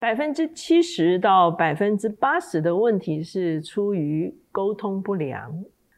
百分之七十到百分之八十的问题是出于沟通不良，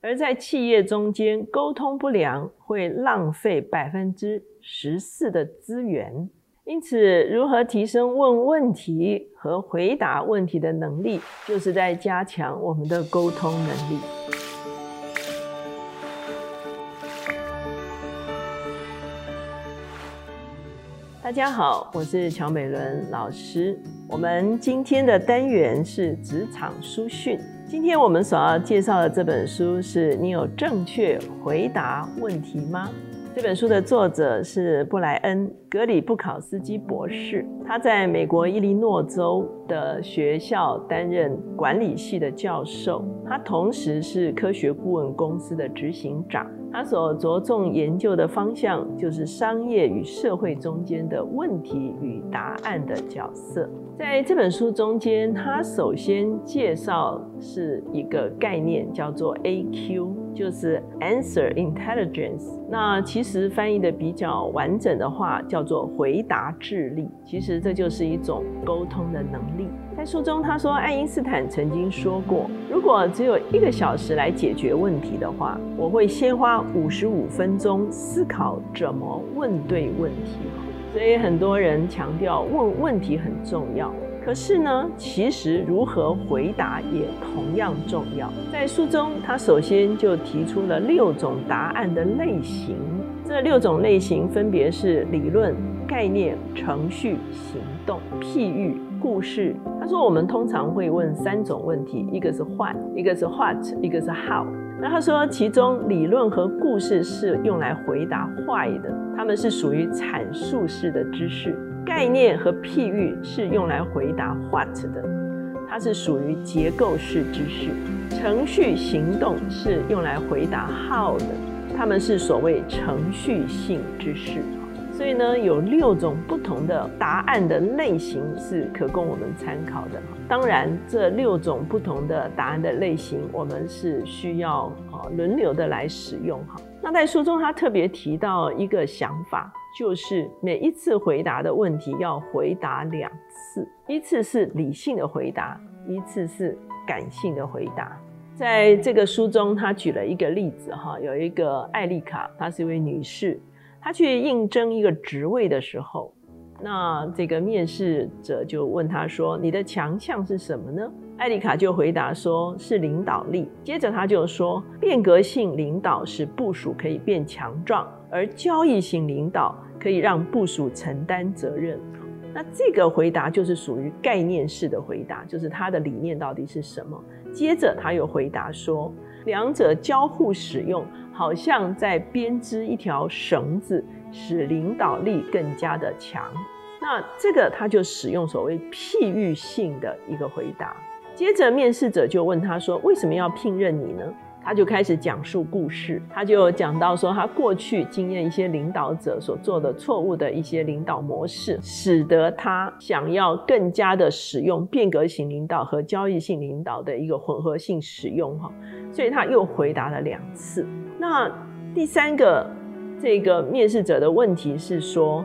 而在企业中间，沟通不良会浪费百分之十四的资源。因此，如何提升问问题和回答问题的能力，就是在加强我们的沟通能力。大家好，我是乔美伦老师。我们今天的单元是职场书讯。今天我们所要介绍的这本书是你有正确回答问题吗？这本书的作者是布莱恩·格里布考斯基博士，他在美国伊利诺州的学校担任管理系的教授，他同时是科学顾问公司的执行长。他所着重研究的方向就是商业与社会中间的问题与答案的角色。在这本书中间，他首先介绍是一个概念，叫做 AQ，就是 Answer Intelligence。那其实翻译的比较完整的话，叫做回答智力。其实这就是一种沟通的能力。在书中，他说，爱因斯坦曾经说过，如果只有一个小时来解决问题的话，我会先花五十五分钟思考怎么问对问题。所以很多人强调问问题很重要，可是呢，其实如何回答也同样重要。在书中，他首先就提出了六种答案的类型，这六种类型分别是理论、概念、程序、行动、譬喻。故事，他说我们通常会问三种问题，一个是 why，一个是 what，一个是 how。那他说其中理论和故事是用来回答坏的，他们是属于阐述式的知识；概念和譬喻是用来回答 what 的，它是属于结构式知识；程序行动是用来回答 how 的，他们是所谓程序性知识。所以呢，有六种不同的答案的类型是可供我们参考的。当然，这六种不同的答案的类型，我们是需要啊轮流的来使用哈。那在书中，他特别提到一个想法，就是每一次回答的问题要回答两次，一次是理性的回答，一次是感性的回答。在这个书中，他举了一个例子哈，有一个艾丽卡，她是一位女士。他去应征一个职位的时候，那这个面试者就问他说：“你的强项是什么呢？”艾丽卡就回答说：“是领导力。”接着他就说：“变革性领导使部署可以变强壮，而交易型领导可以让部署承担责任。”那这个回答就是属于概念式的回答，就是他的理念到底是什么。接着他又回答说：“两者交互使用。”好像在编织一条绳子，使领导力更加的强。那这个他就使用所谓譬喻性的一个回答。接着面试者就问他说：“为什么要聘任你呢？”他就开始讲述故事，他就讲到说他过去经验一些领导者所做的错误的一些领导模式，使得他想要更加的使用变革型领导和交易性领导的一个混合性使用哈，所以他又回答了两次。那第三个这个面试者的问题是说，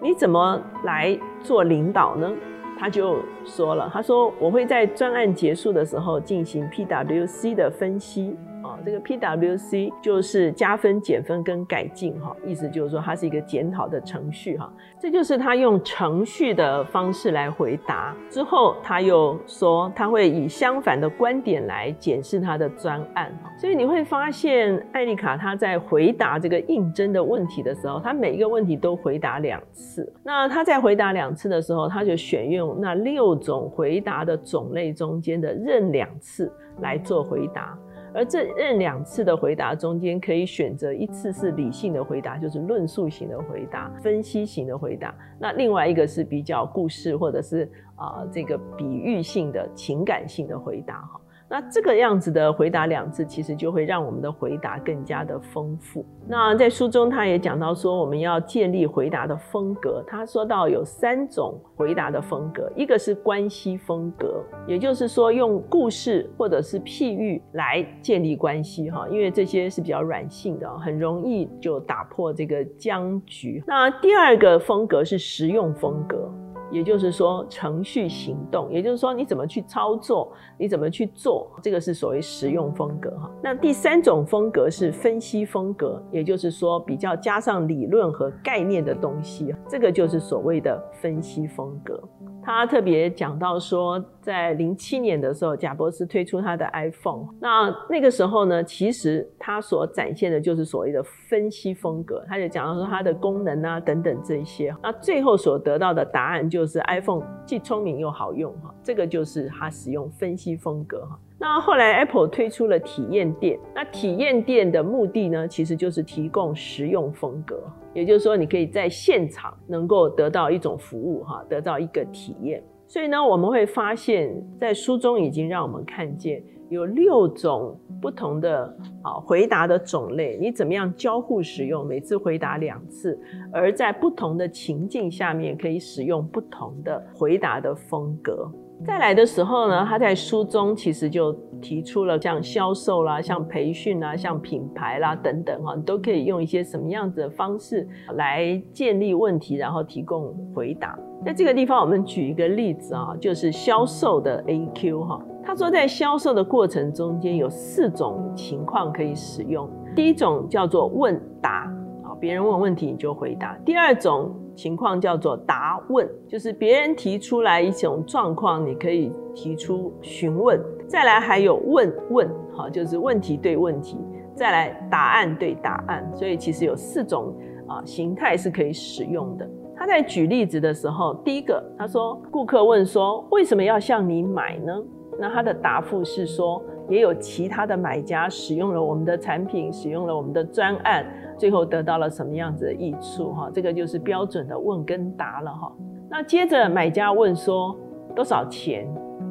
你怎么来做领导呢？他就说了，他说我会在专案结束的时候进行 PWC 的分析。这个 PWC 就是加分、减分跟改进，哈，意思就是说它是一个检讨的程序，哈，这就是他用程序的方式来回答。之后他又说他会以相反的观点来检视他的专案，所以你会发现艾丽卡她在回答这个应征的问题的时候，她每一个问题都回答两次。那她在回答两次的时候，她就选用那六种回答的种类中间的任两次来做回答。而这任两次的回答中间，可以选择一次是理性的回答，就是论述型的回答、分析型的回答；那另外一个是比较故事或者是啊这个比喻性的情感性的回答哈。那这个样子的回答两次，其实就会让我们的回答更加的丰富。那在书中他也讲到说，我们要建立回答的风格。他说到有三种回答的风格，一个是关系风格，也就是说用故事或者是譬喻来建立关系哈，因为这些是比较软性的，很容易就打破这个僵局。那第二个风格是实用风格。也就是说程序行动，也就是说你怎么去操作，你怎么去做，这个是所谓实用风格哈。那第三种风格是分析风格，也就是说比较加上理论和概念的东西，这个就是所谓的分析风格。他特别讲到说，在零七年的时候，贾博士推出他的 iPhone。那那个时候呢，其实他所展现的就是所谓的分析风格。他就讲到说它的功能啊等等这些。那最后所得到的答案就是 iPhone 既聪明又好用哈。这个就是他使用分析风格哈。那后来 Apple 推出了体验店。那体验店的目的呢，其实就是提供实用风格。也就是说，你可以在现场能够得到一种服务，哈，得到一个体验。所以呢，我们会发现，在书中已经让我们看见有六种不同的啊回答的种类，你怎么样交互使用，每次回答两次，而在不同的情境下面可以使用不同的回答的风格。再来的时候呢，他在书中其实就提出了像销售啦、像培训啦、像品牌啦等等哈，都可以用一些什么样子的方式来建立问题，然后提供回答。在这个地方，我们举一个例子啊，就是销售的 A Q 哈。他说，在销售的过程中间有四种情况可以使用。第一种叫做问答啊，别人问问题你就回答。第二种。情况叫做答问，就是别人提出来一种状况，你可以提出询问。再来还有问问，好，就是问题对问题。再来答案对答案，所以其实有四种啊形态是可以使用的。他在举例子的时候，第一个他说，顾客问说为什么要向你买呢？那他的答复是说，也有其他的买家使用了我们的产品，使用了我们的专案。最后得到了什么样子的益处？哈，这个就是标准的问跟答了哈。那接着买家问说多少钱？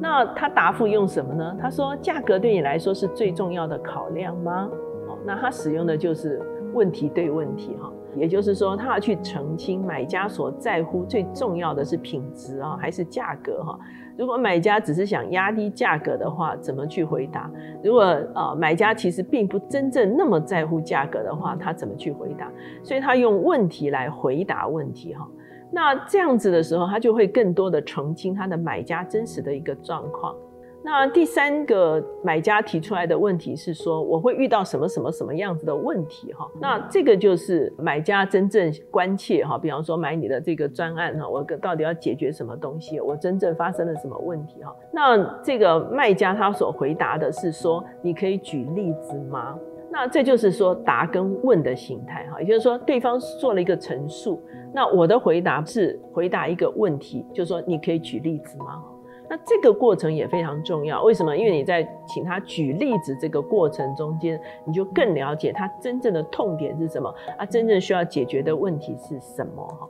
那他答复用什么呢？他说价格对你来说是最重要的考量吗？哦，那他使用的就是问题对问题哈。也就是说，他要去澄清买家所在乎最重要的是品质啊，还是价格哈？如果买家只是想压低价格的话，怎么去回答？如果呃买家其实并不真正那么在乎价格的话，他怎么去回答？所以他用问题来回答问题哈。那这样子的时候，他就会更多的澄清他的买家真实的一个状况。那第三个买家提出来的问题是说，我会遇到什么什么什么样子的问题哈？那这个就是买家真正关切哈。比方说买你的这个专案哈，我到底要解决什么东西？我真正发生了什么问题哈？那这个卖家他所回答的是说，你可以举例子吗？那这就是说答跟问的形态哈，也就是说对方做了一个陈述，那我的回答是回答一个问题，就是说你可以举例子吗？那这个过程也非常重要，为什么？因为你在请他举例子这个过程中间，你就更了解他真正的痛点是什么，啊，真正需要解决的问题是什么哈。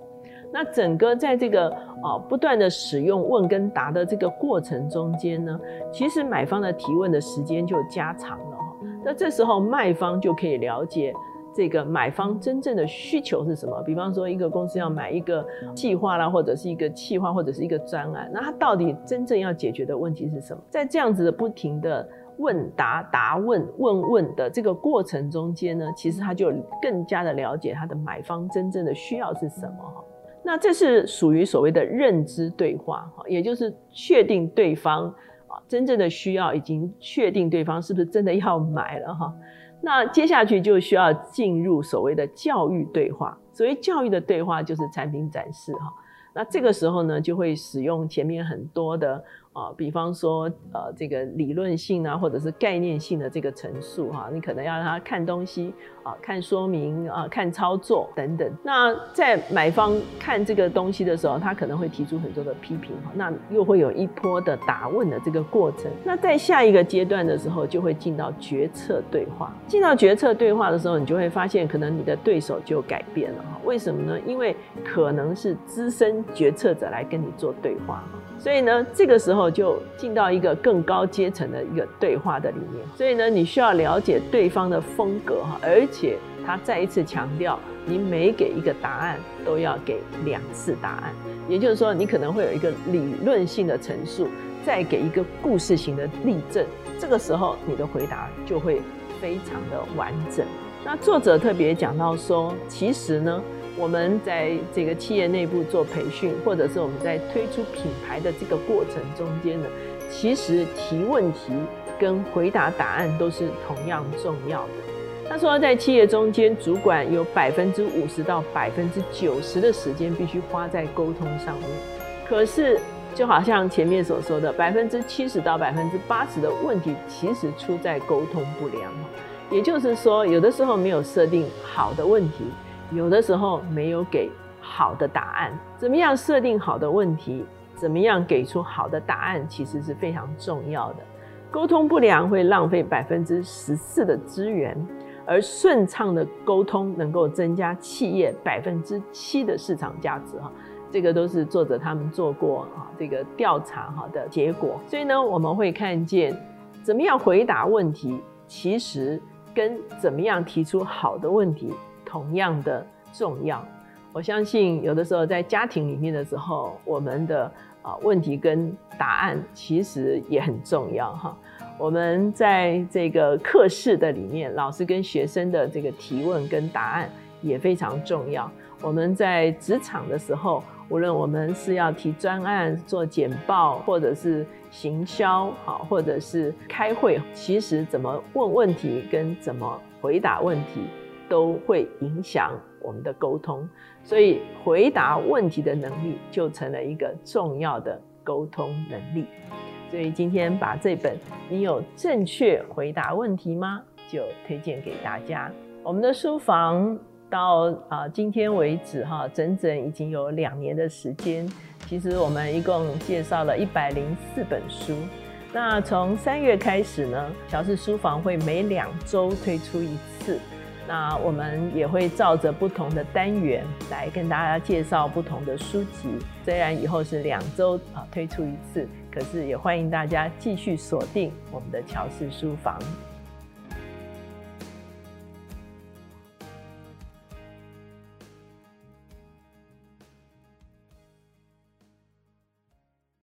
那整个在这个啊不断的使用问跟答的这个过程中间呢，其实买方的提问的时间就加长了哈。那这时候卖方就可以了解。这个买方真正的需求是什么？比方说，一个公司要买一个计划啦，或者是一个企划，或者是一个专案，那它到底真正要解决的问题是什么？在这样子的不停的问答、答问、问问的这个过程中间呢，其实他就更加的了解他的买方真正的需要是什么哈。那这是属于所谓的认知对话哈，也就是确定对方啊真正的需要，已经确定对方是不是真的要买了哈。那接下去就需要进入所谓的教育对话。所谓教育的对话，就是产品展示哈。那这个时候呢，就会使用前面很多的。啊，比方说，呃，这个理论性啊，或者是概念性的这个陈述哈，你可能要让他看东西啊，看说明啊，看操作等等。那在买方看这个东西的时候，他可能会提出很多的批评哈，那又会有一波的答问的这个过程。那在下一个阶段的时候，就会进到决策对话。进到决策对话的时候，你就会发现，可能你的对手就改变了哈。为什么呢？因为可能是资深决策者来跟你做对话所以呢，这个时候就进到一个更高阶层的一个对话的里面。所以呢，你需要了解对方的风格哈，而且他再一次强调，你每给一个答案都要给两次答案。也就是说，你可能会有一个理论性的陈述，再给一个故事型的例证。这个时候，你的回答就会非常的完整。那作者特别讲到说，其实呢。我们在这个企业内部做培训，或者是我们在推出品牌的这个过程中间呢，其实提问题跟回答答案都是同样重要的。他说，在企业中间，主管有百分之五十到百分之九十的时间必须花在沟通上面。可是，就好像前面所说的，百分之七十到百分之八十的问题其实出在沟通不良。也就是说，有的时候没有设定好的问题。有的时候没有给好的答案，怎么样设定好的问题，怎么样给出好的答案，其实是非常重要的。沟通不良会浪费百分之十四的资源，而顺畅的沟通能够增加企业百分之七的市场价值。哈，这个都是作者他们做过啊这个调查哈的结果。所以呢，我们会看见怎么样回答问题，其实跟怎么样提出好的问题。同样的重要，我相信有的时候在家庭里面的时候，我们的啊问题跟答案其实也很重要哈。我们在这个课室的里面，老师跟学生的这个提问跟答案也非常重要。我们在职场的时候，无论我们是要提专案、做简报，或者是行销，好，或者是开会，其实怎么问问题跟怎么回答问题。都会影响我们的沟通，所以回答问题的能力就成了一个重要的沟通能力。所以今天把这本《你有正确回答问题吗》就推荐给大家。我们的书房到啊今天为止哈，整整已经有两年的时间。其实我们一共介绍了一百零四本书。那从三月开始呢，小市书房会每两周推出一次。那我们也会照着不同的单元来跟大家介绍不同的书籍。虽然以后是两周啊推出一次，可是也欢迎大家继续锁定我们的乔氏书房。